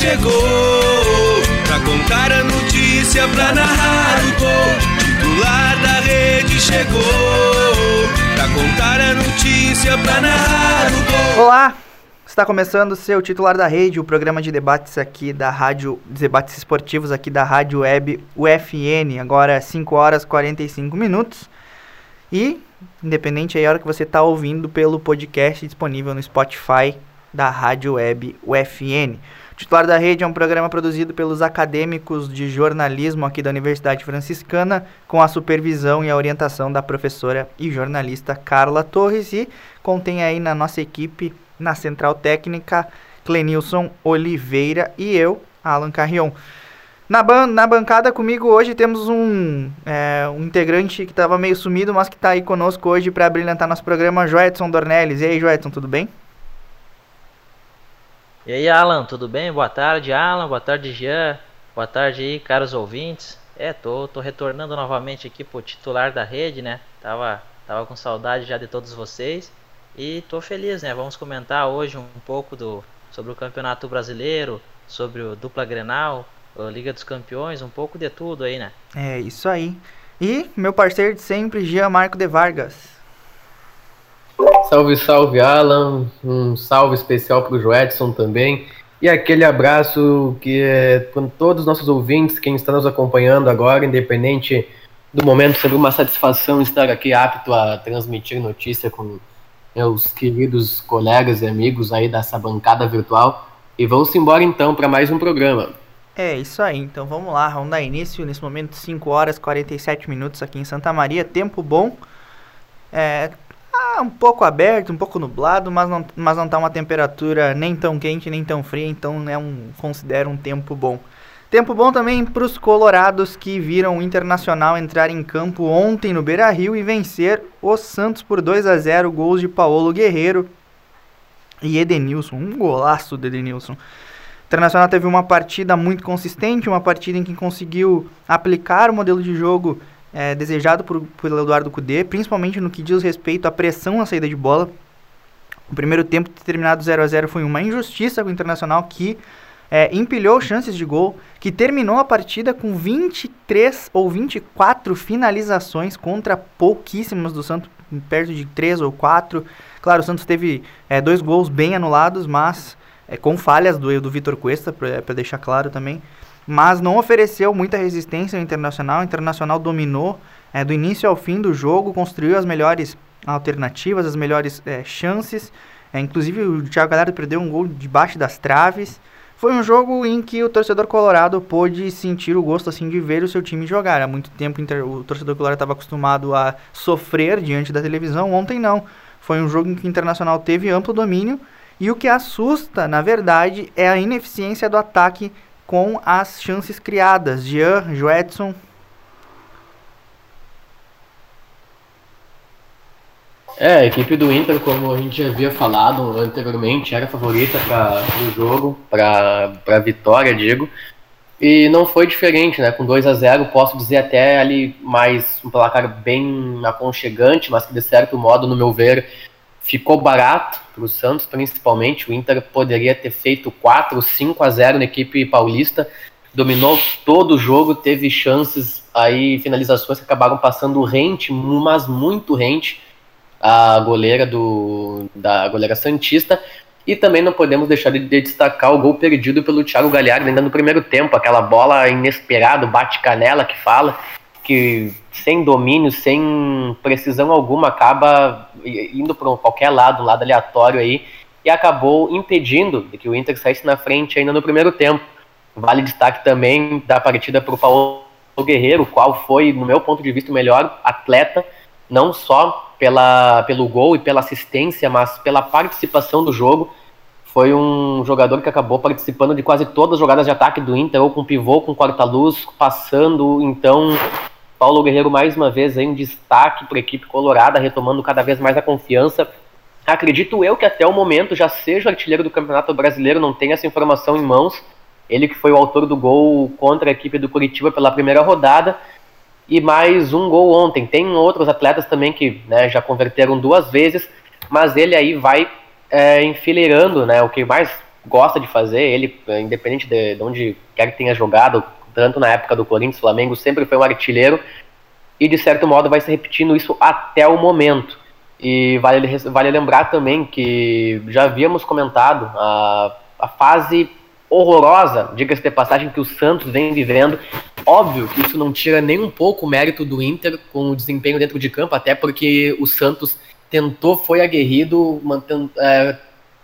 chegou Pra contar a notícia, pra narrar o gol Titular da rede chegou Pra contar a notícia, pra narrar o gol Olá, está começando o seu titular da rede, o programa de debates aqui da rádio, debates esportivos aqui da rádio web UFN, agora 5 horas e 45 minutos. E, independente aí hora que você está ouvindo pelo podcast disponível no Spotify da rádio web UFN. Titular da Rede é um programa produzido pelos acadêmicos de jornalismo aqui da Universidade Franciscana, com a supervisão e a orientação da professora e jornalista Carla Torres e contém aí na nossa equipe, na central técnica, Clenilson Oliveira e eu, Alan Carrion. Na, ban na bancada comigo hoje temos um, é, um integrante que estava meio sumido, mas que está aí conosco hoje para brilhantar nosso programa, Joedson Dornelles. E aí, Joedson, tudo bem? E aí, Alan, tudo bem? Boa tarde, Alan. Boa tarde, Jean. Boa tarde aí, caros ouvintes. É, tô, tô retornando novamente aqui pro titular da rede, né? Tava, tava com saudade já de todos vocês. E tô feliz, né? Vamos comentar hoje um pouco do, sobre o Campeonato Brasileiro, sobre o Dupla Grenal, a Liga dos Campeões, um pouco de tudo aí, né? É, isso aí. E meu parceiro de sempre, Jean Marco de Vargas. Salve, salve, Alan. Um salve especial para o Joedson também. E aquele abraço que é com todos os nossos ouvintes, quem está nos acompanhando agora, independente do momento, sempre uma satisfação estar aqui apto a transmitir notícia com meus queridos colegas e amigos aí dessa bancada virtual. E vamos embora então para mais um programa. É isso aí, então vamos lá, vamos dar início nesse momento 5 horas e 47 minutos aqui em Santa Maria, tempo bom. É, ah, um pouco aberto, um pouco nublado, mas não, mas não tá uma temperatura nem tão quente nem tão fria, então é um considero um tempo bom. Tempo bom também para os colorados que viram o Internacional entrar em campo ontem no Beira-Rio e vencer o Santos por 2 a 0, gols de Paulo Guerreiro e Edenilson, um golaço de Edenilson. O Internacional teve uma partida muito consistente, uma partida em que conseguiu aplicar o modelo de jogo é, desejado por, pelo Eduardo Cudê, principalmente no que diz respeito à pressão na saída de bola. O primeiro tempo terminado 0 a 0 foi uma injustiça com o Internacional que é, empilhou chances de gol, que terminou a partida com 23 ou 24 finalizações contra pouquíssimas do Santos, perto de 3 ou 4. Claro, o Santos teve é, dois gols bem anulados, mas é, com falhas do, do Vitor Cuesta, para deixar claro também mas não ofereceu muita resistência ao Internacional. O Internacional dominou é, do início ao fim do jogo, construiu as melhores alternativas, as melhores é, chances. É, inclusive o Thiago Galhardo perdeu um gol debaixo das traves. Foi um jogo em que o torcedor colorado pôde sentir o gosto assim de ver o seu time jogar. Há muito tempo o torcedor colorado estava acostumado a sofrer diante da televisão. Ontem não. Foi um jogo em que o Internacional teve amplo domínio. E o que assusta, na verdade, é a ineficiência do ataque com as chances criadas. Jean, Joedson. É, a equipe do Inter, como a gente havia falado anteriormente, era favorita para o jogo, para a vitória, digo. E não foi diferente, né? Com 2 a 0 posso dizer até ali mais um placar bem aconchegante, mas que de certo modo, no meu ver, ficou barato para o Santos, principalmente. O Inter poderia ter feito 4, 5 a 0 na equipe paulista, dominou todo o jogo, teve chances aí, finalizações que acabaram passando rente, mas muito rente, a goleira do da goleira Santista. E também não podemos deixar de, destacar o gol perdido pelo Thiago Galhardo ainda no primeiro tempo, aquela bola inesperada, bate-canela que fala, que sem domínio, sem precisão alguma, acaba indo para qualquer lado, lado aleatório aí, e acabou impedindo que o Inter saísse na frente ainda no primeiro tempo. Vale destaque também da partida para o Paulo Guerreiro, qual foi, no meu ponto de vista, o melhor atleta, não só pela, pelo gol e pela assistência, mas pela participação do jogo. foi um jogador que acabou participando de quase todas as jogadas de ataque do Inter, ou com pivô, com quarta-luz, passando. Então, Paulo Guerreiro mais uma vez um destaque para a equipe colorada, retomando cada vez mais a confiança. Acredito eu que até o momento já seja o artilheiro do Campeonato Brasileiro, não tem essa informação em mãos. Ele que foi o autor do gol contra a equipe do Curitiba pela primeira rodada e mais um gol ontem. Tem outros atletas também que né, já converteram duas vezes, mas ele aí vai é, enfileirando né, o que mais gosta de fazer. Ele, independente de, de onde quer que tenha jogado, tanto na época do Corinthians, Flamengo, sempre foi um artilheiro e de certo modo vai se repetindo isso até o momento. E vale, vale lembrar também que já havíamos comentado a, a fase horrorosa, diga-se de passagem, que o Santos vem vivendo. Óbvio que isso não tira nem um pouco o mérito do Inter com o desempenho dentro de campo, até porque o Santos tentou, foi aguerrido, mantendo, é,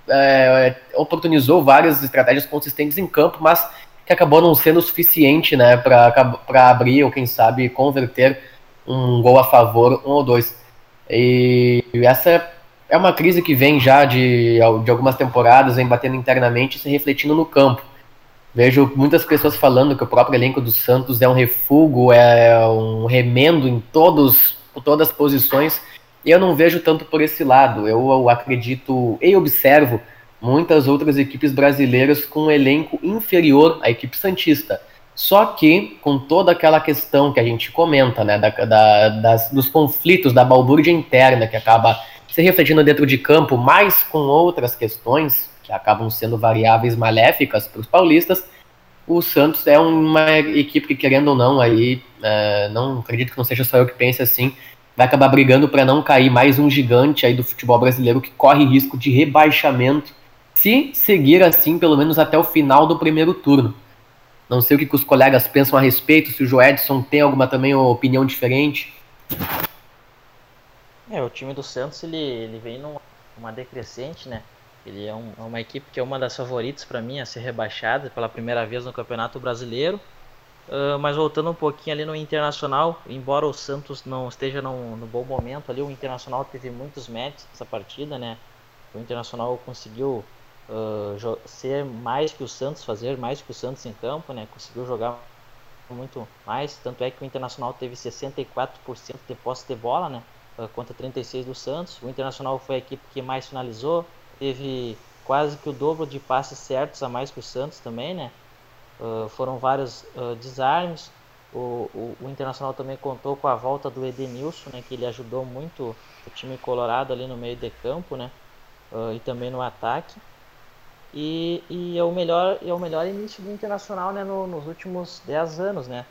é, oportunizou várias estratégias consistentes em campo, mas que acabou não sendo o suficiente né, para abrir ou, quem sabe, converter um gol a favor, um ou dois. E essa é uma crise que vem já de, de algumas temporadas, vem batendo internamente e se refletindo no campo. Vejo muitas pessoas falando que o próprio elenco do Santos é um refúgio, é um remendo em todos, todas as posições, e eu não vejo tanto por esse lado. Eu, eu acredito e observo muitas outras equipes brasileiras com um elenco inferior à equipe Santista. Só que, com toda aquela questão que a gente comenta, né, da, da, das, dos conflitos, da balbúrdia interna que acaba se refletindo dentro de campo, mais com outras questões que acabam sendo variáveis maléficas para os paulistas, o Santos é uma equipe que, querendo ou não, aí é, não acredito que não seja só eu que pense assim, vai acabar brigando para não cair mais um gigante aí do futebol brasileiro que corre risco de rebaixamento se seguir assim, pelo menos até o final do primeiro turno. Não sei o que, que os colegas pensam a respeito, se o Joedson tem alguma também opinião diferente. É, o time do Santos ele, ele vem numa decrescente, né? Ele é, um, é uma equipe que é uma das favoritas para mim a ser rebaixada pela primeira vez no Campeonato Brasileiro. Uh, mas voltando um pouquinho ali no Internacional, embora o Santos não esteja no, no bom momento ali, o Internacional teve muitos méritos nessa partida, né? O Internacional conseguiu uh, ser mais que o Santos, fazer mais que o Santos em campo, né? Conseguiu jogar muito mais, tanto é que o Internacional teve 64% de posse de bola, né? uh, contra 36 do Santos. O Internacional foi a equipe que mais finalizou, teve quase que o dobro de passes certos a mais que o Santos também, né? Uh, foram vários uh, desarmes. O, o, o, Internacional também contou com a volta do Edenilson, né, que ele ajudou muito o time colorado ali no meio de campo, né, uh, e também no ataque. E, e, é o melhor é o melhor início do Internacional, né, no, nos últimos 10 anos, né.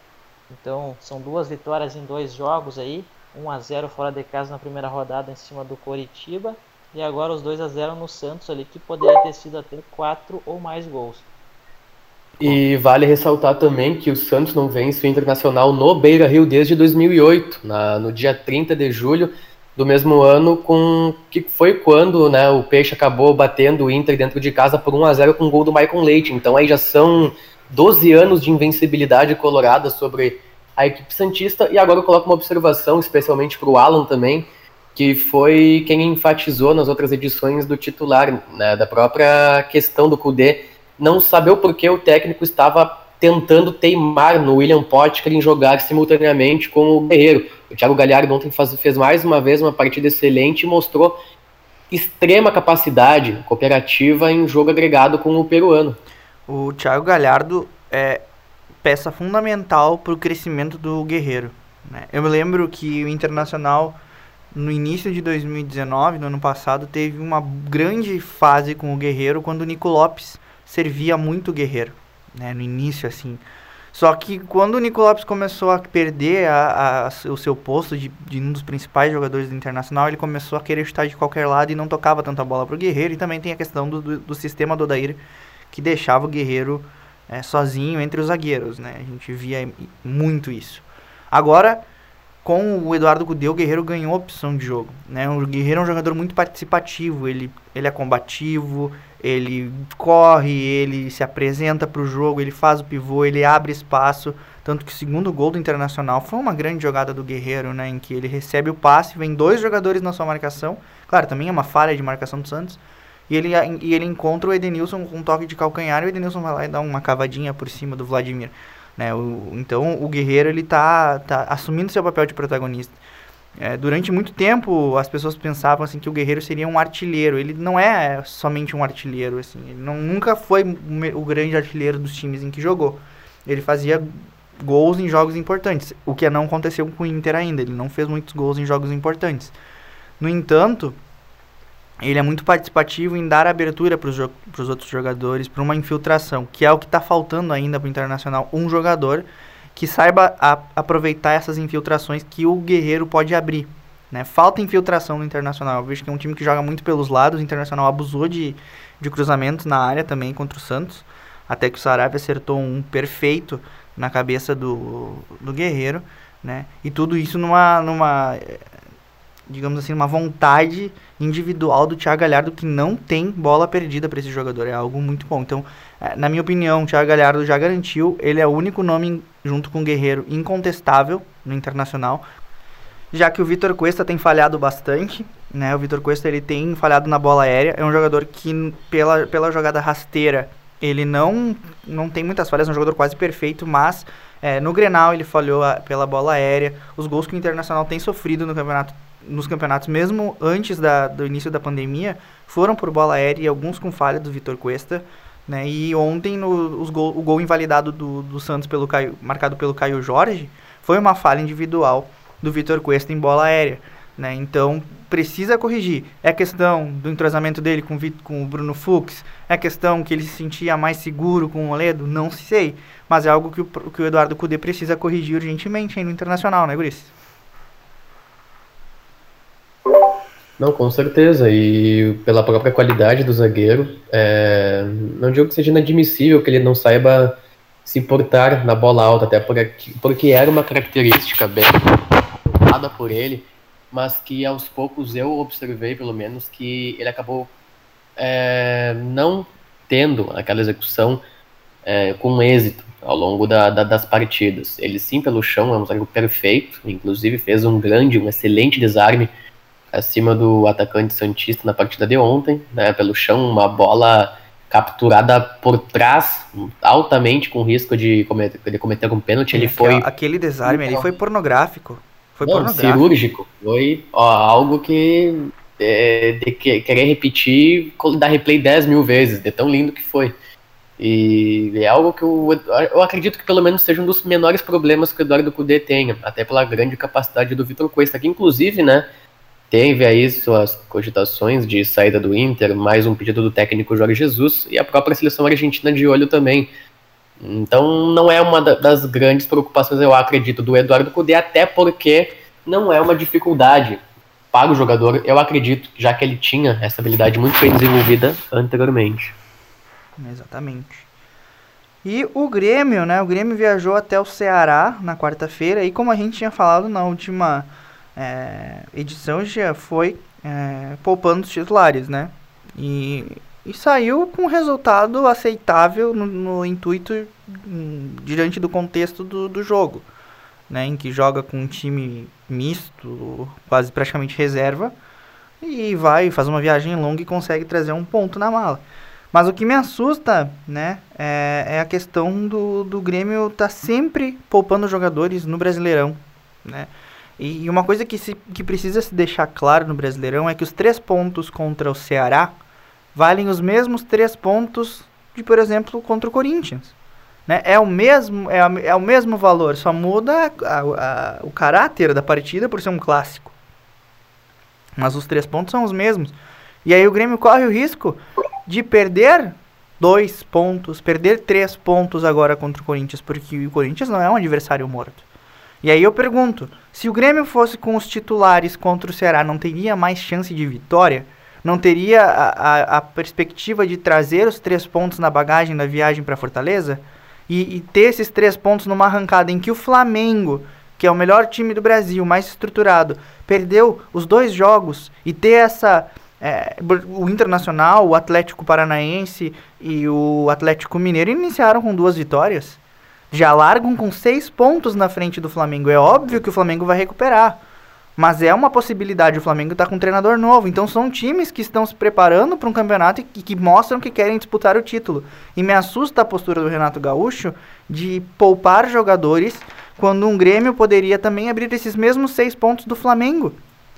Então são duas vitórias em dois jogos aí, 1 a 0 fora de casa na primeira rodada em cima do Coritiba e agora os 2 a 0 no Santos ali que poderia ter sido até 4 ou mais gols. E vale ressaltar também que o Santos não vence o Internacional no Beira Rio desde 2008, na, no dia 30 de julho do mesmo ano, com que foi quando né, o Peixe acabou batendo o Inter dentro de casa por 1 a 0 com o gol do Michael Leite. Então aí já são 12 anos de invencibilidade colorada sobre a equipe Santista. E agora eu coloco uma observação, especialmente para o Alan também, que foi quem enfatizou nas outras edições do titular, né, da própria questão do Kudê, não saber o porquê o técnico estava tentando teimar no William Potker em jogar simultaneamente com o Guerreiro. O Thiago Galhardo ontem faz, fez mais uma vez uma partida excelente e mostrou extrema capacidade cooperativa em jogo agregado com o peruano. O Thiago Galhardo é, peça fundamental para o crescimento do Guerreiro. Né? Eu me lembro que o Internacional, no início de 2019, no ano passado, teve uma grande fase com o Guerreiro, quando o Nico Lopes servia muito o Guerreiro, né? no início, assim. Só que quando o Nico Lopes começou a perder a, a, o seu posto de, de, um dos principais jogadores do Internacional, ele começou a querer estar de qualquer lado e não tocava tanta bola para o Guerreiro. E também tem a questão do, do, do sistema do Odair, que deixava o Guerreiro é, sozinho entre os zagueiros, né? A gente via muito isso. Agora, com o Eduardo Cudê, o Guerreiro ganhou opção de jogo, né? O Guerreiro é um jogador muito participativo, ele, ele é combativo, ele corre, ele se apresenta para o jogo, ele faz o pivô, ele abre espaço, tanto que o segundo gol do Internacional foi uma grande jogada do Guerreiro, né? Em que ele recebe o passe, vem dois jogadores na sua marcação, claro, também é uma falha de marcação do Santos, e ele, e ele encontra o Edenilson com um toque de calcanhar e o Edenilson vai lá e dá uma cavadinha por cima do Vladimir. Né? O, então o Guerreiro ele tá, tá assumindo seu papel de protagonista. É, durante muito tempo as pessoas pensavam assim que o Guerreiro seria um artilheiro. Ele não é somente um artilheiro, assim. Ele não, nunca foi o grande artilheiro dos times em que jogou. Ele fazia gols em jogos importantes, o que não aconteceu com o Inter ainda. Ele não fez muitos gols em jogos importantes. No entanto, ele é muito participativo em dar abertura para os outros jogadores, para uma infiltração, que é o que está faltando ainda para o Internacional. Um jogador que saiba aproveitar essas infiltrações que o Guerreiro pode abrir. Né? Falta infiltração no Internacional. Eu vejo que é um time que joga muito pelos lados. O Internacional abusou de, de cruzamentos na área também contra o Santos. Até que o Sarabia acertou um perfeito na cabeça do, do Guerreiro. Né? E tudo isso numa, numa digamos assim, uma vontade individual do Thiago Galhardo que não tem bola perdida para esse jogador. É algo muito bom. Então, é, na minha opinião, o Thiago Galhardo já garantiu. Ele é o único nome, junto com o Guerreiro, incontestável no Internacional. Já que o Vitor Cuesta tem falhado bastante, né? O Vitor Cuesta ele tem falhado na bola aérea. É um jogador que, pela, pela jogada rasteira, ele não, não tem muitas falhas. É um jogador quase perfeito, mas é, no Grenal ele falhou a, pela bola aérea. Os gols que o Internacional tem sofrido no campeonato nos campeonatos, mesmo antes da, do início da pandemia, foram por bola aérea e alguns com falha do Vitor Cuesta. Né? E ontem no, gol, o gol invalidado do, do Santos pelo Caio, marcado pelo Caio Jorge foi uma falha individual do Vitor Cuesta em bola aérea. Né? Então precisa corrigir. É questão do entrosamento dele com, com o Bruno Fux? É questão que ele se sentia mais seguro com o Moledo? Não sei. Mas é algo que o, que o Eduardo Cudê precisa corrigir urgentemente aí no Internacional, né, Guris? Não, com certeza. E pela própria qualidade do zagueiro, é... não digo que seja inadmissível que ele não saiba se portar na bola alta, até porque, era uma característica bem dada por ele, mas que aos poucos eu observei, pelo menos, que ele acabou é, não tendo aquela execução é, com êxito ao longo da, da, das partidas. Ele sim, pelo chão, é um zagueiro perfeito, inclusive fez um grande, um excelente desarme acima do atacante Santista na partida de ontem, né, pelo chão, uma bola capturada por trás, altamente com risco de cometer, de cometer um pênalti. Ele foi. Aquele desarme ali foi pornográfico. Foi Não, pornográfico. cirúrgico. Foi ó, algo que. É, de que, querer repetir, dar replay 10 mil vezes, de tão lindo que foi. E é algo que eu, eu acredito que pelo menos seja um dos menores problemas que o Eduardo Cudê tenha, até pela grande capacidade do Vitor Cuesta, que inclusive, né, teve aí suas cogitações de saída do Inter, mais um pedido do técnico Jorge Jesus e a própria seleção argentina de olho também. Então não é uma das grandes preocupações, eu acredito, do Eduardo Cudê, até porque não é uma dificuldade para o jogador, eu acredito, já que ele tinha essa habilidade muito bem desenvolvida anteriormente. Exatamente. E o Grêmio, né? O Grêmio viajou até o Ceará na quarta-feira e como a gente tinha falado na última é, edição já foi é, poupando os titulares, né? E, e saiu com um resultado aceitável no, no intuito um, diante do contexto do, do jogo, né? Em que joga com um time misto, quase praticamente reserva, e vai, faz uma viagem longa e consegue trazer um ponto na mala. Mas o que me assusta, né, é, é a questão do, do Grêmio estar tá sempre poupando jogadores no Brasileirão, né? E uma coisa que, se, que precisa se deixar claro no Brasileirão é que os três pontos contra o Ceará valem os mesmos três pontos de, por exemplo, contra o Corinthians. Né? É, o mesmo, é, a, é o mesmo valor, só muda a, a, o caráter da partida por ser um clássico. Mas os três pontos são os mesmos. E aí o Grêmio corre o risco de perder dois pontos, perder três pontos agora contra o Corinthians, porque o Corinthians não é um adversário morto. E aí eu pergunto, se o Grêmio fosse com os titulares contra o Ceará, não teria mais chance de vitória? Não teria a, a, a perspectiva de trazer os três pontos na bagagem da viagem para Fortaleza? E, e ter esses três pontos numa arrancada em que o Flamengo, que é o melhor time do Brasil, mais estruturado, perdeu os dois jogos e ter essa é, o Internacional, o Atlético Paranaense e o Atlético Mineiro iniciaram com duas vitórias já largam com seis pontos na frente do Flamengo. É óbvio que o Flamengo vai recuperar. Mas é uma possibilidade, o Flamengo está com um treinador novo. Então são times que estão se preparando para um campeonato e que, mostram que querem disputar o título. E me assusta a postura do Renato Gaúcho de poupar jogadores quando um Grêmio poderia também abrir esses mesmos seis pontos do Flamengo.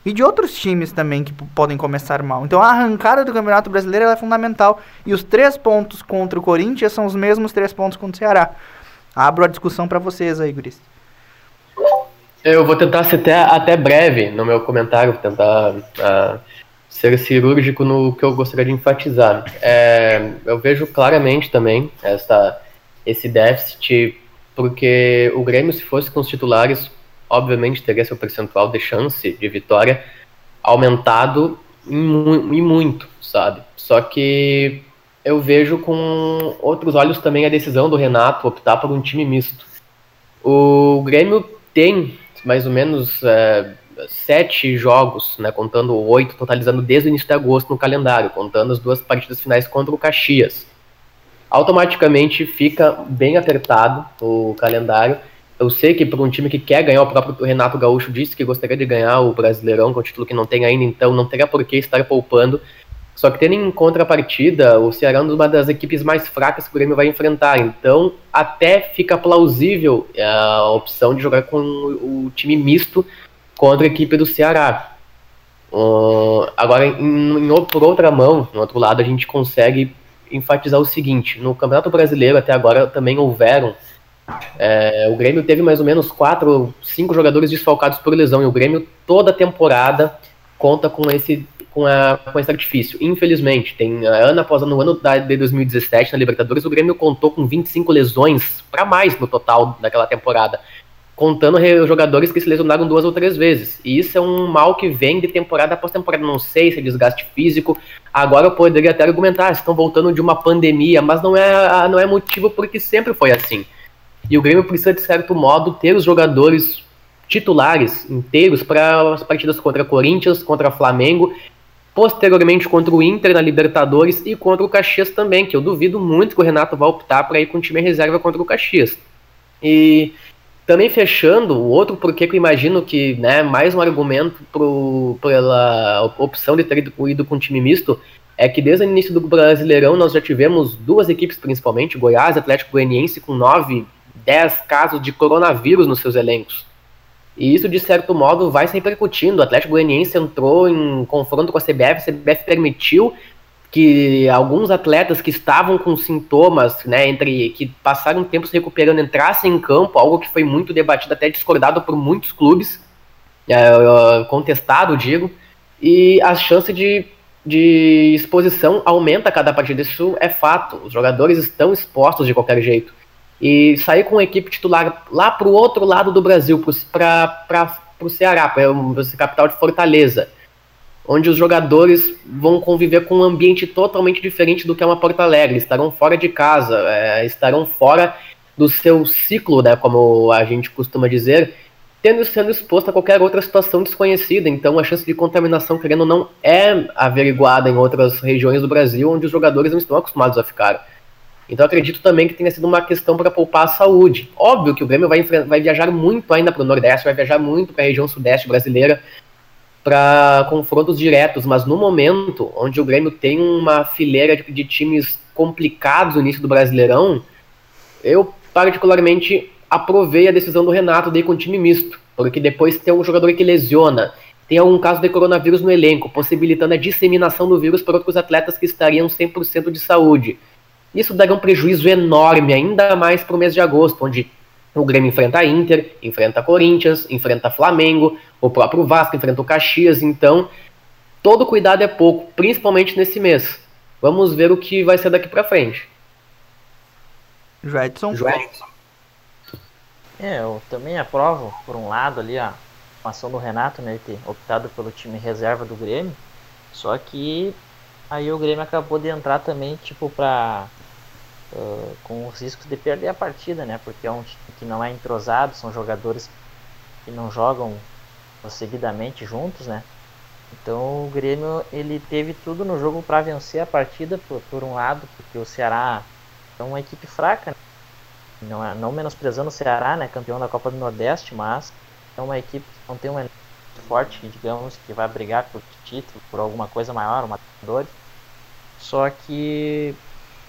E de outros times também que podem começar mal. Então a arrancada do Campeonato Brasileiro é fundamental. E os três pontos contra o Corinthians são os mesmos três pontos contra o Ceará. Abro a discussão para vocês aí, Guris. Eu vou tentar ser até, até breve no meu comentário, tentar uh, ser cirúrgico no que eu gostaria de enfatizar. É, eu vejo claramente também essa, esse déficit, porque o Grêmio, se fosse com os titulares, obviamente teria seu percentual de chance de vitória aumentado em muito, sabe? Só que eu vejo com outros olhos também a decisão do Renato optar por um time misto. O Grêmio tem mais ou menos é, sete jogos, né, contando oito, totalizando desde o início de agosto no calendário, contando as duas partidas finais contra o Caxias. Automaticamente fica bem apertado o calendário. Eu sei que para um time que quer ganhar, o próprio Renato Gaúcho disse que gostaria de ganhar o Brasileirão, que é um título que não tem ainda, então não teria por que estar poupando. Só que tendo em contrapartida, o Ceará é uma das equipes mais fracas que o Grêmio vai enfrentar. Então, até fica plausível é, a opção de jogar com o time misto contra a equipe do Ceará. Uh, agora, em, em, por outra mão, no outro lado, a gente consegue enfatizar o seguinte: no Campeonato Brasileiro, até agora, também houveram. É, o Grêmio teve mais ou menos quatro, cinco jogadores desfalcados por lesão, e o Grêmio, toda temporada, conta com esse com, a, com esse artifício. Infelizmente, tem ano após ano, no ano da, de 2017, na Libertadores, o Grêmio contou com 25 lesões para mais no total daquela temporada, contando jogadores que se lesionaram duas ou três vezes. E isso é um mal que vem de temporada após temporada. Não sei se é desgaste físico. Agora eu poderia até argumentar, estão voltando de uma pandemia, mas não é, não é motivo porque sempre foi assim. E o Grêmio precisa, de certo modo, ter os jogadores titulares inteiros para as partidas contra Corinthians, contra Flamengo posteriormente contra o Inter na Libertadores e contra o Caxias também, que eu duvido muito que o Renato vá optar para ir com o time reserva contra o Caxias. E também fechando, o outro porquê que eu imagino que, né, mais um argumento pro, pela opção de ter ido, ido com time misto, é que desde o início do Brasileirão nós já tivemos duas equipes principalmente, Goiás e Atlético Goianiense, com 9, 10 casos de coronavírus nos seus elencos. E isso, de certo modo, vai se repercutindo. O Atlético Goianiense entrou em confronto com a CBF, a CBF permitiu que alguns atletas que estavam com sintomas, né, entre que passaram tempo se recuperando, entrassem em campo, algo que foi muito debatido, até discordado por muitos clubes, é, contestado, digo, e a chance de, de exposição aumenta a cada partida, isso é fato. Os jogadores estão expostos de qualquer jeito e sair com a equipe titular lá para o outro lado do Brasil, para o Ceará, para a capital de Fortaleza, onde os jogadores vão conviver com um ambiente totalmente diferente do que é uma Porto Alegre, estarão fora de casa, é, estarão fora do seu ciclo, né, como a gente costuma dizer, tendo sendo exposto a qualquer outra situação desconhecida. Então a chance de contaminação, querendo ou não, é averiguada em outras regiões do Brasil, onde os jogadores não estão acostumados a ficar. Então acredito também que tenha sido uma questão para poupar a saúde. Óbvio que o Grêmio vai, vai viajar muito ainda para o Nordeste, vai viajar muito para a região Sudeste brasileira para confrontos diretos, mas no momento onde o Grêmio tem uma fileira de, de times complicados no início do Brasileirão, eu particularmente aprovei a decisão do Renato de ir com time misto, porque depois tem um jogador que lesiona, tem algum caso de coronavírus no elenco, possibilitando a disseminação do vírus para outros atletas que estariam 100% de saúde. Isso daria um prejuízo enorme, ainda mais para o mês de agosto, onde o Grêmio enfrenta a Inter, enfrenta a Corinthians, enfrenta Flamengo, o próprio Vasco enfrenta o Caxias, então todo cuidado é pouco, principalmente nesse mês. Vamos ver o que vai ser daqui para frente. Joedson. Joedson. É, eu também aprovo, por um lado, ali a ação do Renato, né, ter optado pelo time reserva do Grêmio, só que aí o Grêmio acabou de entrar também, tipo, pra com os riscos de perder a partida, né? Porque é um time que não é entrosado, são jogadores que não jogam seguidamente juntos, né? Então o Grêmio ele teve tudo no jogo para vencer a partida por, por, um lado, porque o Ceará é uma equipe fraca, né? não, é, não menosprezando o Ceará, né, campeão da Copa do Nordeste, mas é uma equipe que não tem um forte, digamos, que vai brigar por título, por alguma coisa maior, uma Libertadores. Só que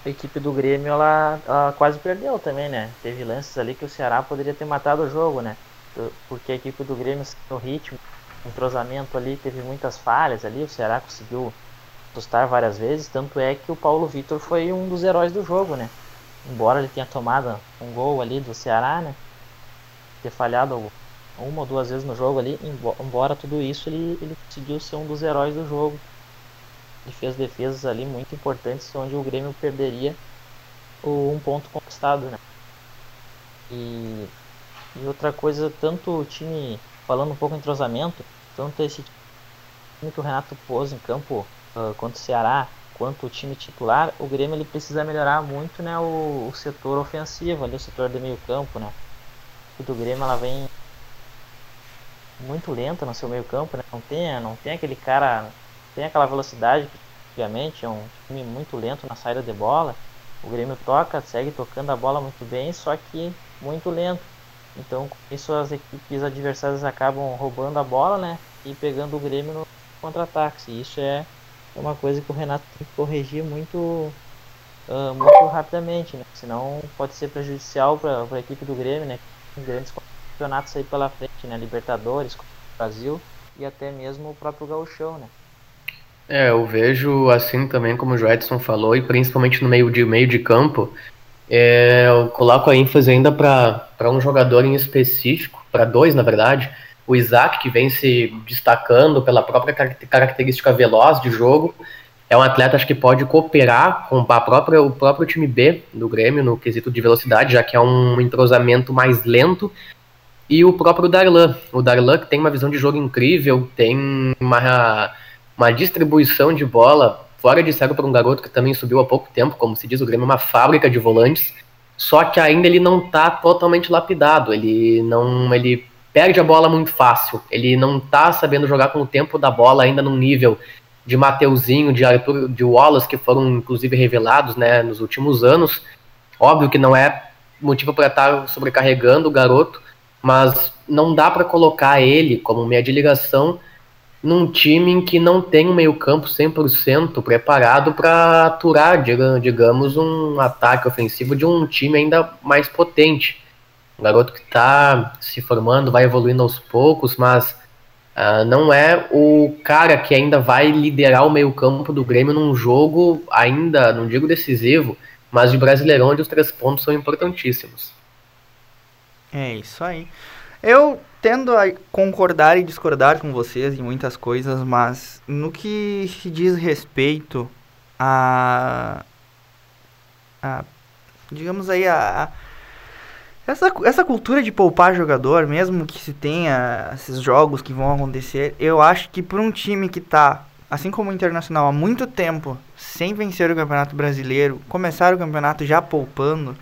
a equipe do Grêmio ela, ela, quase perdeu também, né? Teve lances ali que o Ceará poderia ter matado o jogo, né? Porque a equipe do Grêmio no ritmo, entrosamento ali, teve muitas falhas ali, o Ceará conseguiu assustar várias vezes, tanto é que o Paulo Vitor foi um dos heróis do jogo, né? Embora ele tenha tomado um gol ali do Ceará, né? Ter falhado uma ou duas vezes no jogo ali, embora tudo isso ele, ele conseguiu ser um dos heróis do jogo. Ele fez defesas ali muito importantes onde o Grêmio perderia o um ponto conquistado, né? E, e outra coisa, tanto o time, falando um pouco em entrosamento, tanto esse time que o Renato pôs em campo uh, quanto o Ceará, quanto o time titular, o Grêmio ele precisa melhorar muito né, o, o setor ofensivo, ali, o setor do meio campo. Né? O do Grêmio ela vem muito lenta no seu meio campo, né? não, tem, não tem aquele cara, tem aquela velocidade que antigamente é um time muito lento na saída de bola. O Grêmio toca, segue tocando a bola muito bem, só que muito lento. Então, com isso as equipes adversárias acabam roubando a bola, né? E pegando o Grêmio no contra-ataque. Isso é é uma coisa que o Renato tem que corrigir muito, uh, muito rapidamente, né? Senão pode ser prejudicial para a equipe do Grêmio, né? Tem grandes campeonatos aí pela frente, né? Libertadores, Brasil e até mesmo o próprio Gauchão, né? É, eu vejo assim também como o Joedson falou, e principalmente no meio de, meio de campo, é, eu coloco a ênfase ainda para um jogador em específico, para dois na verdade, o Isaac, que vem se destacando pela própria característica veloz de jogo, é um atleta acho que pode cooperar com a própria, o próprio time B do Grêmio no quesito de velocidade, já que é um entrosamento mais lento. E o próprio Darlan. O Darlan que tem uma visão de jogo incrível, tem uma, uma distribuição de bola fora de sério para um garoto que também subiu há pouco tempo, como se diz, o Grêmio é uma fábrica de volantes. Só que ainda ele não está totalmente lapidado. Ele não, ele perde a bola muito fácil. Ele não tá sabendo jogar com o tempo da bola ainda num nível de Mateuzinho, de Arthur, de Wallace, que foram inclusive revelados né, nos últimos anos. Óbvio que não é motivo para estar tá sobrecarregando o garoto, mas não dá para colocar ele como meia de ligação num time em que não tem um meio-campo 100% preparado para aturar, digamos, um ataque ofensivo de um time ainda mais potente. Um garoto que está se formando, vai evoluindo aos poucos, mas uh, não é o cara que ainda vai liderar o meio-campo do Grêmio num jogo ainda, não digo decisivo, mas de Brasileirão, onde os três pontos são importantíssimos. É isso aí. Eu tendo a concordar e discordar com vocês em muitas coisas, mas no que diz respeito a, a digamos aí a, essa, essa cultura de poupar jogador, mesmo que se tenha esses jogos que vão acontecer, eu acho que por um time que tá, assim como o Internacional, há muito tempo sem vencer o Campeonato Brasileiro, começar o campeonato já poupando,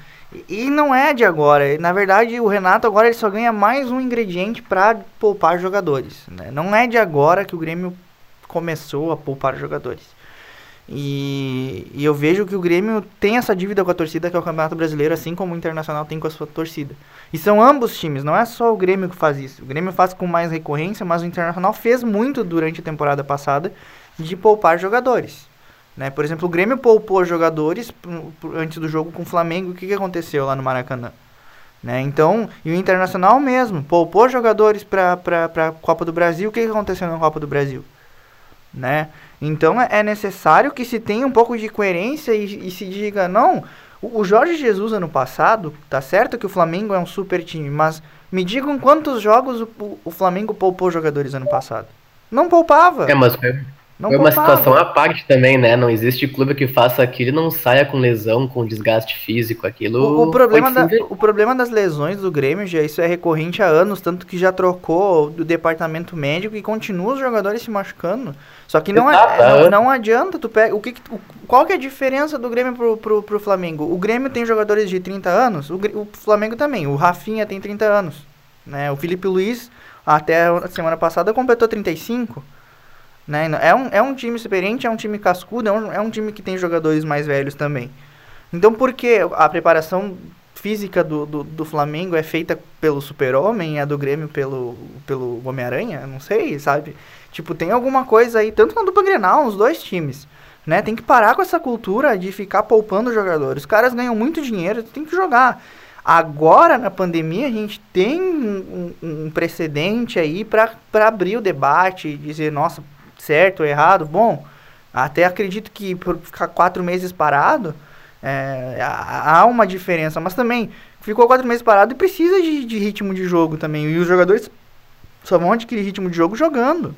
e, não é de agora. Na verdade, o Renato agora ele só ganha mais um ingrediente para poupar jogadores. Né? Não é de agora que o Grêmio começou a poupar jogadores. E, e, eu vejo que o Grêmio tem essa dívida com a torcida, que é o Campeonato Brasileiro, assim como o Internacional tem com a sua torcida. E são ambos times, não é só o Grêmio que faz isso. O Grêmio faz com mais recorrência, mas o Internacional fez muito durante a temporada passada de poupar jogadores. Né? Por exemplo, o Grêmio poupou jogadores antes do jogo com o Flamengo. O que, que aconteceu lá no Maracanã? Né? Então, e o Internacional mesmo poupou jogadores para a Copa do Brasil. O que, que aconteceu na Copa do Brasil? Né? Então é, é necessário que se tenha um pouco de coerência e, e se diga, não, o, Jorge Jesus ano passado, tá certo que o Flamengo é um super time, mas me digam quantos jogos o, o Flamengo poupou jogadores ano passado. Não poupava. É, mas não Foi uma situação à parte também, né? Não existe clube que faça aquilo e não saia com lesão, com desgaste físico. Aquilo. O, o problema, da, o problema das lesões do Grêmio, já isso é recorrente há anos, tanto que já trocou do departamento médico e continua os jogadores se machucando. Só que não, Exato, é, não, não, adianta, tu pega. O que, o, qual que é a diferença do Grêmio pro, pro, pro Flamengo? O Grêmio tem jogadores de 30 anos, o, o Flamengo também. O Rafinha tem 30 anos. Né? O Felipe Luiz, até a semana passada, completou 35. Né? É, um, é um time experiente, é um time cascudo, é um, é um time que tem jogadores mais velhos também. Então por que a preparação física do, do, do Flamengo é feita pelo Super-Homem e a do Grêmio pelo, pelo Homem-Aranha? Não sei, sabe? Tipo, tem alguma coisa aí, tanto na dupla Grenal, nos dois times. Né? Tem que parar com essa cultura de ficar poupando jogadores. Os caras ganham muito dinheiro, tem que jogar. Agora, na pandemia, a gente tem um, um, um precedente aí para abrir o debate e dizer, nossa, certo ou errado. Bom, até acredito que por ficar quatro meses parado, é, há uma diferença. Mas também, ficou quatro meses parado e precisa de, de ritmo de jogo também. E os jogadores só vão adquirir ritmo de jogo jogando.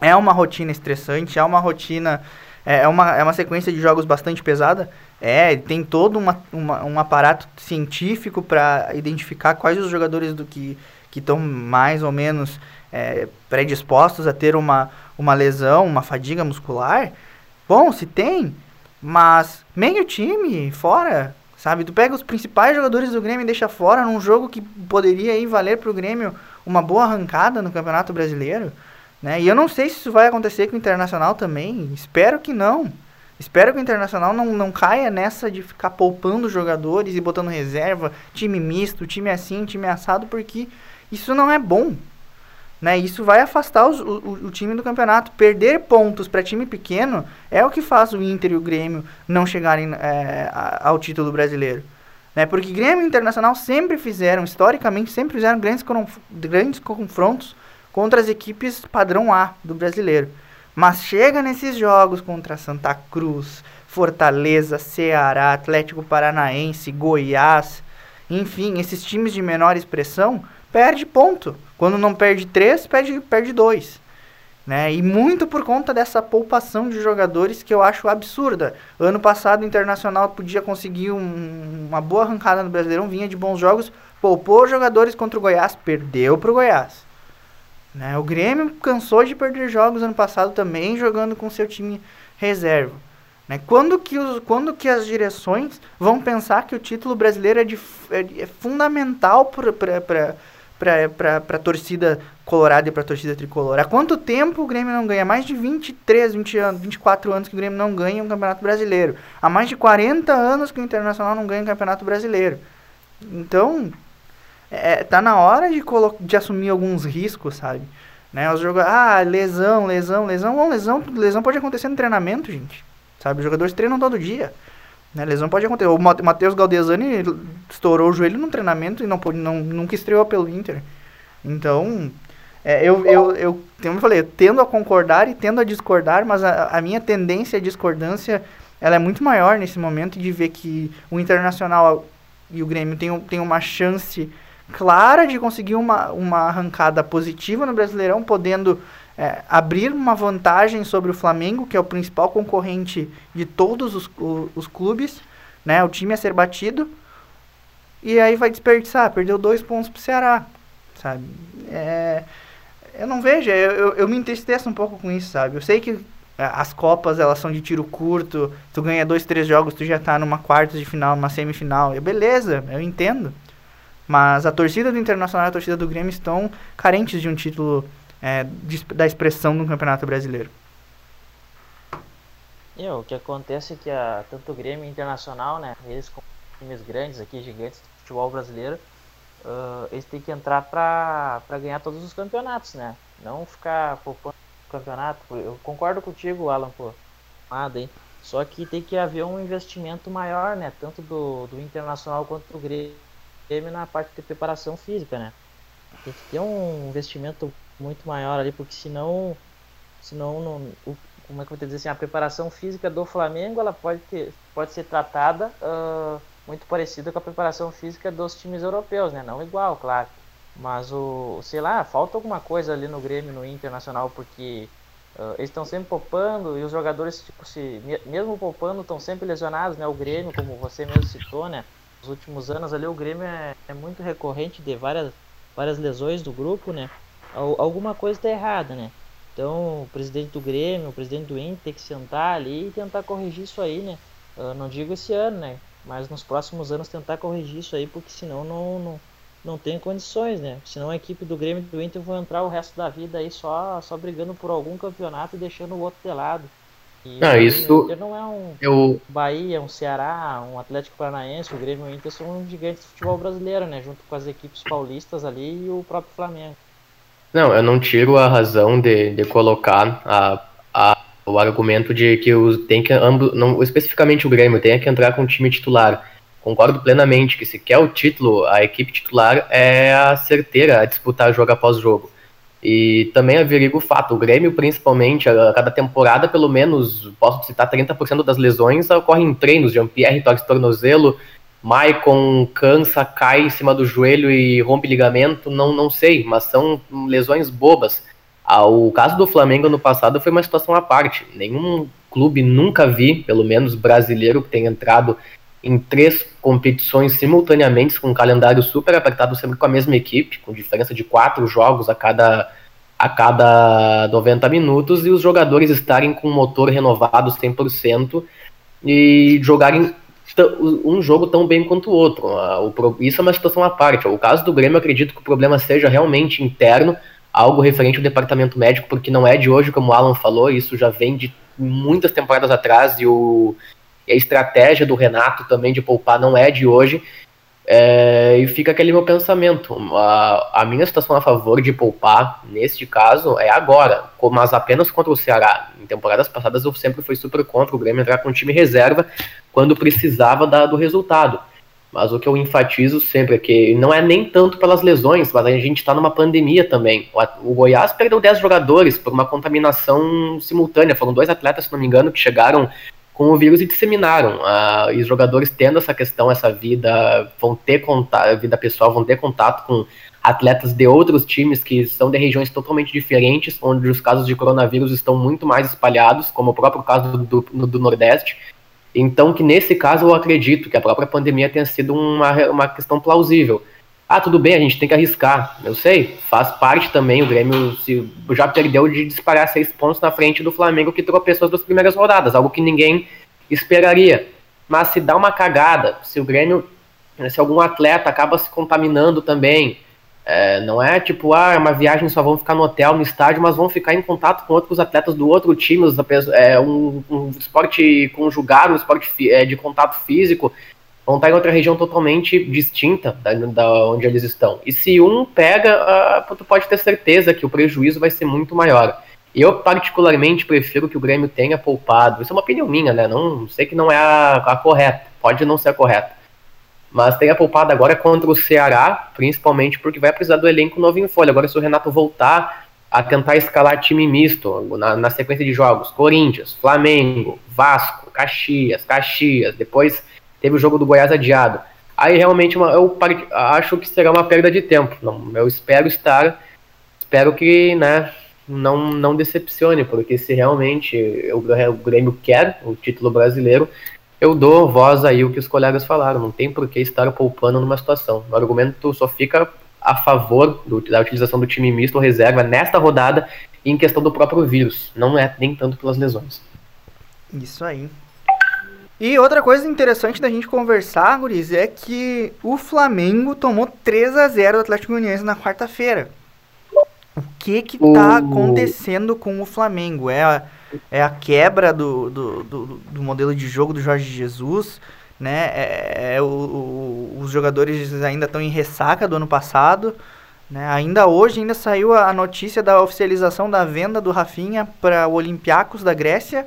É uma rotina estressante, é uma rotina é, é uma, é uma sequência de jogos bastante pesada. É, tem todo uma, uma um aparato científico para identificar quais os jogadores do que estão mais ou menos é, predispostos a ter uma, uma lesão, uma fadiga muscular. Bom, se tem, mas meio time fora, sabe? Tu pega os principais jogadores do Grêmio e deixa fora num jogo que poderia aí valer para o Grêmio uma boa arrancada no Campeonato Brasileiro. Né? E eu não sei se isso vai acontecer com o Internacional também. Espero que não. Espero que o Internacional não, não caia nessa de ficar poupando jogadores e botando reserva, time misto, time assim, time assado, porque isso não é bom. Né? Isso vai afastar os, o, o, time do campeonato. Perder pontos para time pequeno é o que faz o Inter e o Grêmio não chegarem é, ao título brasileiro. Né? Porque Grêmio e Internacional sempre fizeram, historicamente, sempre fizeram grandes, grandes confrontos contra as equipes padrão A do brasileiro. Mas chega nesses jogos contra Santa Cruz, Fortaleza, Ceará, Atlético Paranaense, Goiás, enfim, esses times de menor expressão, perde ponto. Quando não perde três, perde, perde dois. Né? E muito por conta dessa poupação de jogadores que eu acho absurda. Ano passado o Internacional podia conseguir um, uma boa arrancada no Brasileirão, vinha de bons jogos, poupou jogadores contra o Goiás, perdeu para o Goiás. Né? O Grêmio cansou de perder jogos ano passado também jogando com seu time reserva. Né? Quando, que os, quando que as direções vão pensar que o título brasileiro é, de, é, é fundamental para a torcida colorada e para a torcida tricolor? Há quanto tempo o Grêmio não ganha? Mais de 23, 20 anos, 24 anos que o Grêmio não ganha um campeonato brasileiro. Há mais de 40 anos que o Internacional não ganha um campeonato brasileiro. Então, é, tá na hora de, de assumir alguns riscos, sabe? Né? Os jogadores, ah, lesão, lesão, lesão. Bom, lesão, lesão pode acontecer no treinamento, gente. Sabe? Os jogadores treinam todo dia. Né? Lesão pode acontecer. O Matheus Galdesani estourou o joelho no treinamento e não, não, nunca estreou pelo Inter. Então, é, eu, eu, eu, como eu falei, eu tendo a concordar e tendo a discordar, mas a, a minha tendência à discordância ela é muito maior nesse momento de ver que o Internacional e o Grêmio tem, tem uma chance clara de conseguir uma, uma arrancada positiva no Brasileirão, podendo é, abrir uma vantagem sobre o Flamengo, que é o principal concorrente de todos os, os, clubes, né? O time a ser batido. E aí vai desperdiçar, perdeu dois pontos pro Ceará, sabe? É, eu não vejo, eu, eu, eu, me entristeço um pouco com isso, sabe? Eu sei que é, as Copas, elas são de tiro curto, tu ganha dois, três jogos, tu já tá numa quarta de final, numa semifinal, e beleza, eu entendo. Mas a torcida do Internacional e a torcida do Grêmio estão carentes de um título é, de, da expressão do Campeonato Brasileiro. E, o que acontece é que a, tanto o Grêmio Internacional, né, eles como times grandes aqui, gigantes do futebol brasileiro, uh, eles têm que entrar para ganhar todos os campeonatos, né? Não ficar poupando campeonato. Eu concordo contigo, Alan, pô. Nada, hein? Só que tem que haver um investimento maior, né? Tanto do, do Internacional quanto do Grêmio na parte de preparação física, né? Tem que ter um investimento muito maior ali, porque senão, senão não, o, como é que eu vou dizer assim, a preparação física do Flamengo ela pode, ter, pode ser tratada uh, muito parecida com a preparação física dos times europeus, né? Não igual, claro. Mas o, sei lá, falta alguma coisa ali no Grêmio, no Internacional, porque uh, eles estão sempre poupando e os jogadores, tipo, se mesmo poupando, estão sempre lesionados, né? O Grêmio, como você mesmo citou, né? nos últimos anos ali o Grêmio é, é muito recorrente de várias, várias lesões do grupo, né? Alguma coisa está errada, né? Então o presidente do Grêmio, o presidente do Inter tem que sentar ali e tentar corrigir isso aí, né? Eu não digo esse ano, né? Mas nos próximos anos tentar corrigir isso aí, porque senão não, não, não tem condições, né? Senão a equipe do Grêmio e do Inter vão entrar o resto da vida aí só, só brigando por algum campeonato e deixando o outro de lado. E Não, isso- não é um Eu, Bahia, um Ceará, um Atlético Paranaense, o Grêmio e o Inter são gigantes do futebol brasileiro, né? Junto com as equipes paulistas ali e o próprio Flamengo. Não, eu não tiro a razão de, de colocar a, a, o argumento de que os, tem que ambos, não, especificamente o Grêmio, tenha que entrar com o time titular. Concordo plenamente que se quer o título, a equipe titular é a certeira a disputar jogo após jogo. E também averigo o fato, o Grêmio principalmente, a cada temporada pelo menos, posso citar 30% das lesões ocorrem em treinos, Jean-Pierre torce tornozelo, Maicon cansa, cai em cima do joelho e rompe ligamento, não, não sei, mas são lesões bobas. Ah, o caso do Flamengo no passado foi uma situação à parte. Nenhum clube nunca vi, pelo menos brasileiro, que tenha entrado em três competições simultaneamente, com um calendário super apertado, sempre com a mesma equipe, com diferença de quatro jogos a cada, a cada 90 minutos, e os jogadores estarem com o motor renovado 100% e jogarem um jogo tão bem quanto o outro. Isso é uma situação à parte. O caso do Grêmio, acredito que o problema seja realmente interno, algo referente ao departamento médico, porque não é de hoje, como o Alan falou, isso já vem de muitas temporadas atrás e, o, e a estratégia do Renato também de poupar não é de hoje. É, e fica aquele meu pensamento. A, a minha situação a favor de poupar, neste caso, é agora, mas apenas contra o Ceará. Em temporadas passadas eu sempre fui super contra o Grêmio entrar com time reserva quando precisava da- do resultado. Mas o que eu enfatizo sempre é que não é nem tanto pelas lesões, mas a gente está numa pandemia também. O, o Goiás perdeu 10 jogadores por uma contaminação simultânea. Foram dois atletas, se não me engano, que chegaram com o vírus e disseminaram. Ah, e os jogadores tendo essa questão, essa vida, vão ter contato, vida pessoal, vão ter contato com atletas de outros times que são de regiões totalmente diferentes, onde os casos de coronavírus estão muito mais espalhados, como o próprio caso do, do, do Nordeste. Então, que nesse caso eu acredito que a própria pandemia tenha sido uma, uma questão plausível. Ah, tudo bem, a gente tem que arriscar. Eu sei, faz parte também. O Grêmio se, já perdeu de disparar seis pontos na frente do Flamengo, que tropeçou as duas primeiras rodadas, algo que ninguém esperaria. Mas se dá uma cagada, se o Grêmio, se algum atleta acaba se contaminando também, é, não é tipo, ah, uma viagem, só vão ficar no hotel, no estádio, mas vão ficar em contato com outros atletas do outro time, é, um, um esporte conjugado, um esporte é, de contato físico, vão estar em outra região totalmente distinta da, da onde eles estão. E se um pega, ah, tu pode ter certeza que o prejuízo vai ser muito maior. Eu, particularmente, prefiro que o Grêmio tenha poupado. Isso é uma opinião minha, né? Não sei que não é a, a correta. Pode não ser a correta. Mas tenha poupado agora contra o Ceará, principalmente porque vai precisar do elenco novo em folha. Agora, se o Renato voltar a tentar escalar time misto na, na sequência de jogos, Corinthians, Flamengo, Vasco, Caxias, Caxias, depois teve o jogo do Goiás adiado. Aí realmente uma- eu acho que será uma perda de tempo. Não, eu espero estar, espero que né, não, não decepcione, porque se realmente o Grê- o Grêmio quer o título brasileiro, eu dou voz aí o que os colegas falaram. Não tem por que estar poupando numa situação. O argumento só fica a favor do- da utilização do time misto reserva nesta rodada em questão do próprio vírus. Não é nem tanto pelas lesões. Isso aí. E outra coisa interessante da gente conversar, Guris, é que o Flamengo tomou 3 a 0 do Atlético Goianiense na quarta-feira. O que que tá acontecendo com o Flamengo? É a, é a quebra do, do, do, do modelo de jogo do Jorge Jesus, né? É, é o- o- os jogadores ainda estão em ressaca do ano passado, né? Ainda hoje ainda saiu a a notícia da oficialização da venda do Rafinha para o Olympiacos da Grécia.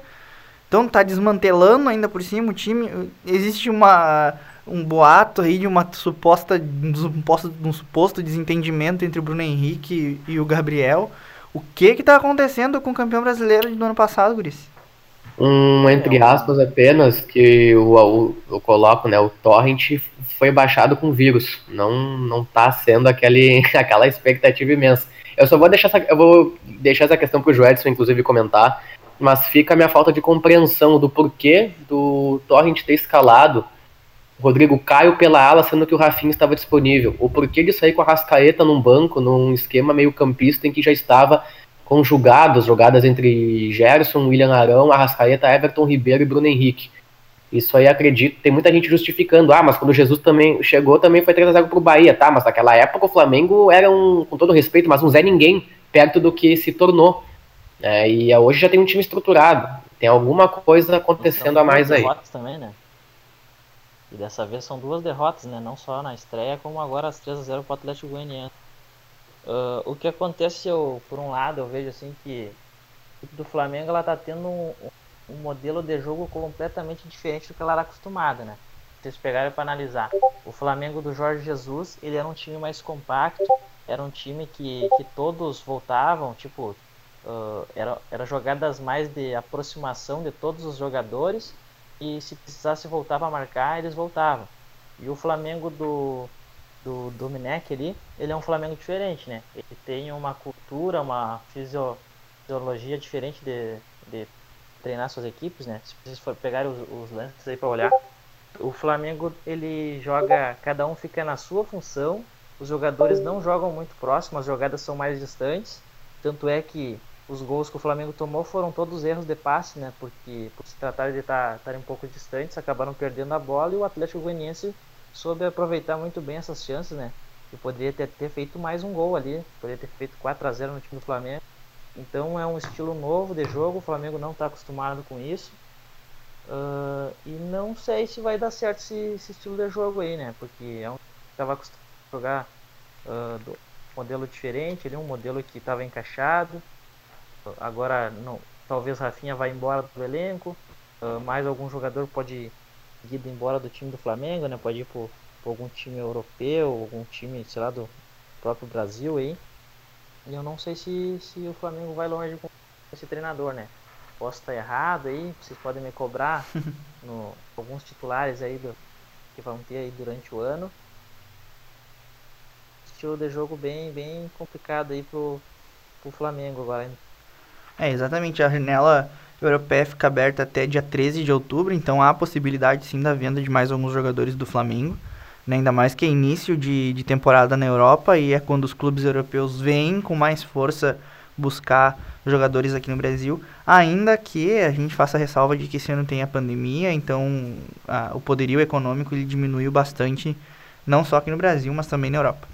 Então tá desmantelando ainda por cima o time. Existe uma um boato aí de uma suposta um suposto, um suposto desentendimento entre o Bruno Henrique e o Gabriel. O que que tá acontecendo com o campeão brasileiro do ano passado, Guris? Um, entre aspas, apenas, que o, o- eu coloco, né, o torrent foi baixado com vírus. Não, não tá sendo aquele, aquela expectativa imensa. Eu só vou deixar essa, eu vou deixar essa questão pro Joedson, inclusive, comentar, mas fica a minha falta de compreensão do porquê do torrent ter escalado Rodrigo Caio pela ala, sendo que o Rafinha estava disponível. O porquê de sair com a Rascaeta num banco, num esquema meio campista em que já estava conjugadas, jogadas entre Gerson, William Arão, Arrascaeta, Everton Ribeiro e Bruno Henrique. Isso aí acredito, tem muita gente justificando. Ah, mas quando Jesus também chegou, também foi 3x0 pro Bahia, tá? Mas naquela época o Flamengo era um, com todo respeito, mas um Zé Ninguém perto do que se tornou. É, e hoje já tem um time estruturado. Tem alguma coisa acontecendo a mais aí. também, né? E dessa vez são duas derrotas, né? Não só na estreia, como agora as 3 a 0 para o Atlético Goianiense. Uh, o que acontece, eu, por um lado, eu vejo assim que a equipe do Flamengo ela tá tendo um, um modelo de jogo completamente diferente do que ela era acostumada, né? vocês pegarem para analisar, o Flamengo do Jorge Jesus, ele era um time mais compacto, era um time que, que todos voltavam, tipo, uh, era, era jogadas mais de aproximação de todos os jogadores e se precisasse voltar para marcar, eles voltavam. E o Flamengo do, do Domenech ali, ele é um Flamengo diferente, né? Ele tem uma cultura, uma fisio, fisiologia diferente de, de treinar suas equipes, né? Se vocês for pegar os, os lances aí para olhar, o Flamengo ele joga, cada um fica na sua função. Os jogadores não jogam muito próximo, as jogadas são mais distantes. Tanto é que os gols que o Flamengo tomou foram todos erros de passe, né? Porque por se tratar de estar, estar um pouco distantes, acabaram perdendo a bola e o Atlético Goianiense soube aproveitar muito bem essas chances, né? E poderia ter, ter feito mais um gol ali, poderia ter feito 4 a 0 no time do Flamengo. Então é um estilo novo de jogo, o Flamengo não está acostumado com isso. Uh, e não sei se vai dar certo esse, esse, estilo de jogo aí, né? Porque é um estava acostumado a jogar uh, do modelo diferente, é um modelo que estava encaixado. Agora não, talvez Rafinha vá embora do elenco, uh, mais algum jogador pode ir embora do time do Flamengo, né? Pode ir para algum time europeu, algum time, sei lá, do próprio Brasil aí. E eu não sei se, se o Flamengo vai longe com esse treinador, né? Posso estar errado aí, vocês podem me cobrar no alguns titulares aí do, que vão ter aí durante o ano. Estilo de jogo bem, bem complicado aí pro, pro Flamengo agora. É, exatamente. A janela europeia fica aberta até dia 13 de outubro, então há a possibilidade sim da venda de mais alguns jogadores do Flamengo. Né? Ainda mais que é início de, de temporada na Europa e é quando os clubes europeus vêm com mais força buscar jogadores aqui no Brasil, ainda que a gente faça a ressalva de que esse ano tem a pandemia, então a, o poderio econômico ele diminuiu bastante, não só aqui no Brasil, mas também na Europa.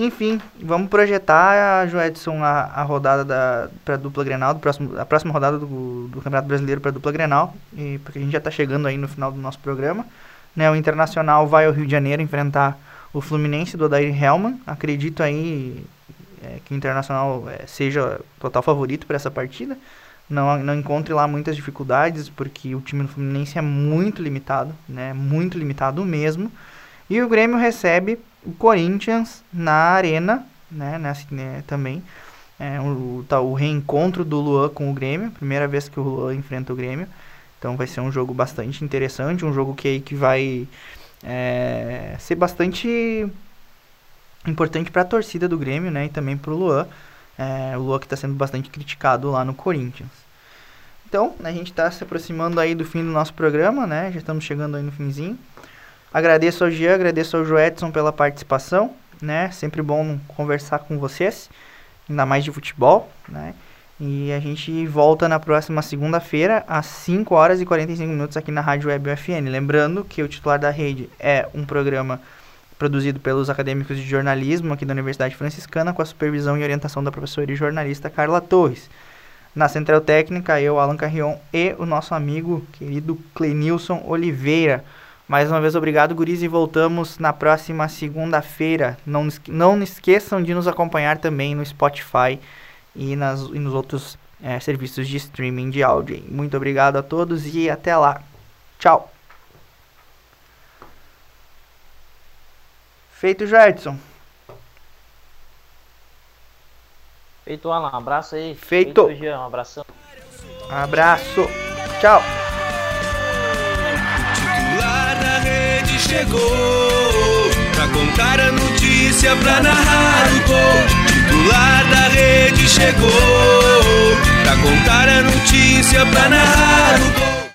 Enfim, vamos projetar, Joedson, a, a rodada da para dupla Grenal, do próximo, a próxima rodada do, do Campeonato Brasileiro para dupla Grenal, e, porque a gente já está chegando aí no final do nosso programa. Né, o Internacional vai ao Rio de Janeiro enfrentar o Fluminense do Odair Helman. Acredito aí é, que o Internacional é, seja total favorito para essa partida. Não, não encontre lá muitas dificuldades, porque o time do Fluminense é muito limitado, né? Muito limitado mesmo. E o Grêmio recebe o Corinthians na arena, né, nessa, né, também. É, o, tá, o reencontro do Luan com o Grêmio, primeira vez que o Luan enfrenta o Grêmio. Então vai ser um jogo bastante interessante, um jogo que, que vai é, ser bastante importante para a torcida do Grêmio, né, e também para o Luan. É, o Luan que está sendo bastante criticado lá no Corinthians. Então, a gente está se aproximando aí do fim do nosso programa, né? Já estamos chegando aí no finzinho. Agradeço ao Jean, agradeço ao Joedson pela participação, né? Sempre bom conversar com vocês, ainda mais de futebol, né? E a gente volta na próxima segunda-feira, às 5 horas e 45 minutos aqui na Rádio Web UFN. Lembrando que o titular da rede é um programa produzido pelos acadêmicos de jornalismo aqui da Universidade Franciscana, com a supervisão e orientação da professora e jornalista Carla Torres. Na Central Técnica, eu, Alan Carrion e o nosso amigo querido Clenilson Oliveira. Mais uma vez, obrigado, guris, e voltamos na próxima segunda-feira. Não, não esqueçam de nos acompanhar também no Spotify e, nas, e nos outros é, serviços de streaming de áudio. Muito obrigado a todos e até lá. Tchau! Feito, Jadson. Feito, Alan. Um abraço aí. Feito. Feito Jean. Um abração. Abraço. Tchau. chegou Pra contar a notícia, pra narrar o gol. Titular da rede chegou Pra contar a notícia, pra narrar o gol.